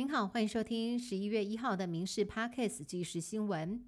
您好，欢迎收听十一月一号的《民事 Podcast》即时新闻。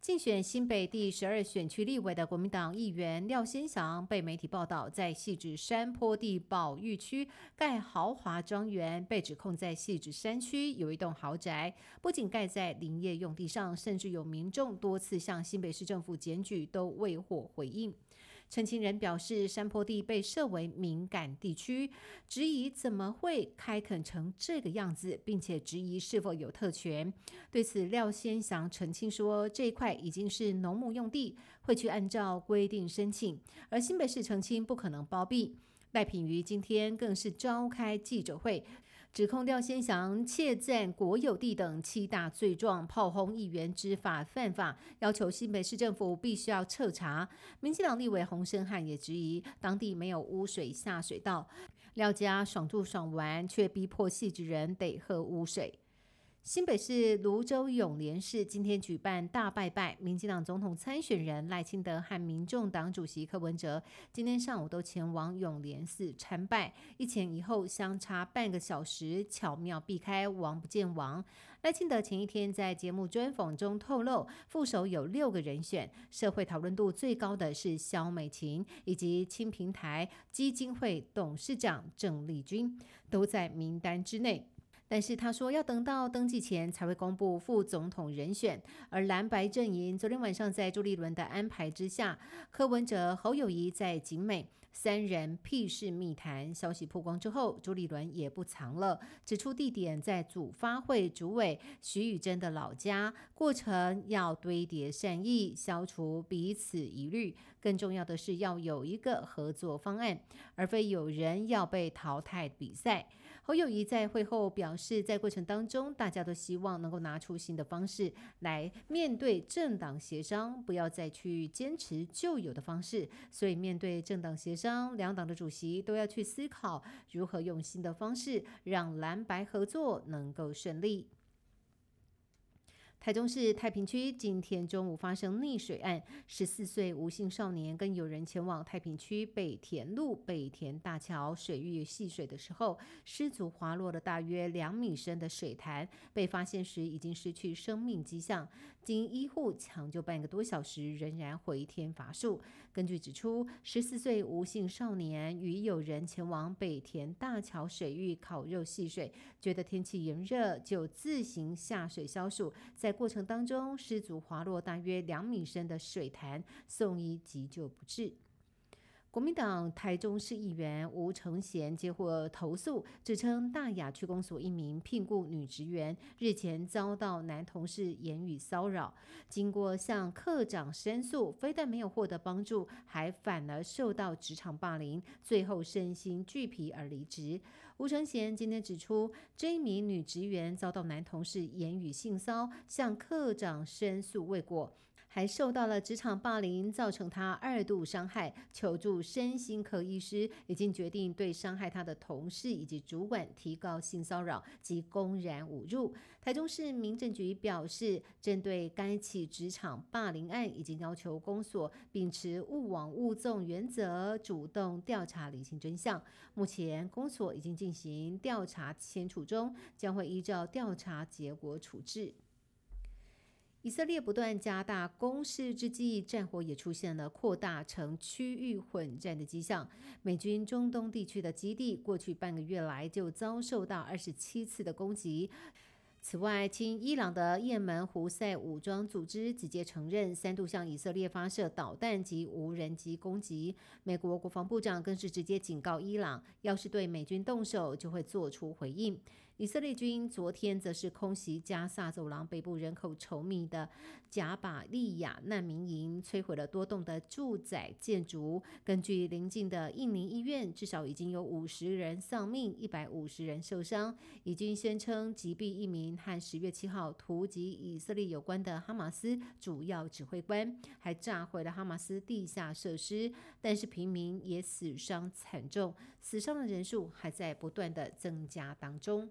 竞选新北第十二选区立委的国民党议员廖先祥被媒体报道，在细致山坡地保育区盖豪华庄园，被指控在细致山区有一栋豪宅，不仅盖在林业用地上，甚至有民众多次向新北市政府检举，都未获回应。陈情人表示，山坡地被设为敏感地区，质疑怎么会开垦成这个样子，并且质疑是否有特权。对此，廖先祥澄清说，这一块已经是农牧用地，会去按照规定申请。而新北市澄清不可能包庇。赖品妤今天更是召开记者会。指控廖先祥窃占国有地等七大罪状，炮轰议员知法犯法，要求新北市政府必须要彻查。民进党立委洪生汉也质疑，当地没有污水下水道，廖家爽住爽玩，却逼迫细致人得喝污水。新北市泸州永联市今天举办大拜拜，民进党总统参选人赖清德和民众党主席柯文哲今天上午都前往永联寺参拜，一前一后相差半个小时，巧妙避开王不见王。赖清德前一天在节目专访中透露，副手有六个人选，社会讨论度最高的是萧美琴以及青平台基金会董事长郑丽君，都在名单之内。但是他说要等到登记前才会公布副总统人选，而蓝白阵营昨天晚上在朱立伦的安排之下，柯文哲、侯友谊在景美三人屁事密谈。消息曝光之后，朱立伦也不藏了，指出地点在主发会主委徐宇珍的老家，过程要堆叠善意，消除彼此疑虑，更重要的是要有一个合作方案，而非有人要被淘汰比赛。侯友谊在会后表示，在过程当中，大家都希望能够拿出新的方式来面对政党协商，不要再去坚持旧有的方式。所以，面对政党协商，两党的主席都要去思考如何用新的方式让蓝白合作能够顺利。台中市太平区今天中午发生溺水案，十四岁吴姓少年跟友人前往太平区北田路北田大桥水域戏水的时候，失足滑落了大约两米深的水潭，被发现时已经失去生命迹象，经医护抢救半个多小时，仍然回天乏术。根据指出，十四岁吴姓少年与友人前往北田大桥水域烤肉戏水，觉得天气炎热，就自行下水消暑，在过程当中，失足滑落大约两米深的水潭，送医急救不治。国民党台中市议员吴承贤接获投诉，指称大雅区公所一名聘雇女职员日前遭到男同事言语骚扰，经过向科长申诉，非但没有获得帮助，还反而受到职场霸凌，最后身心俱疲而离职。吴承贤今天指出，这名女职员遭到男同事言语性骚向科长申诉未果。还受到了职场霸凌，造成他二度伤害，求助身心科医师，已经决定对伤害他的同事以及主管提高性骚扰及公然侮辱。台中市民政局表示，针对该起职场霸凌案，已经要求公所秉持勿往勿纵原则，主动调查理清真相。目前公所已经进行调查签处中，将会依照调查结果处置。以色列不断加大攻势之际，战火也出现了扩大成区域混战的迹象。美军中东地区的基地，过去半个月来就遭受到二十七次的攻击。此外，亲伊朗的也门胡塞武装组织直接承认三度向以色列发射导弹及无人机攻击。美国国防部长更是直接警告伊朗，要是对美军动手，就会做出回应。以色列军昨天则是空袭加萨走廊北部人口稠密的贾巴利亚难民营，摧毁了多栋的住宅建筑。根据邻近的印尼医院，至少已经有五十人丧命，一百五十人受伤。以军宣称击毙一名和十月七号突袭以色列有关的哈马斯主要指挥官，还炸毁了哈马斯地下设施。但是平民也死伤惨重，死伤的人数还在不断的增加当中。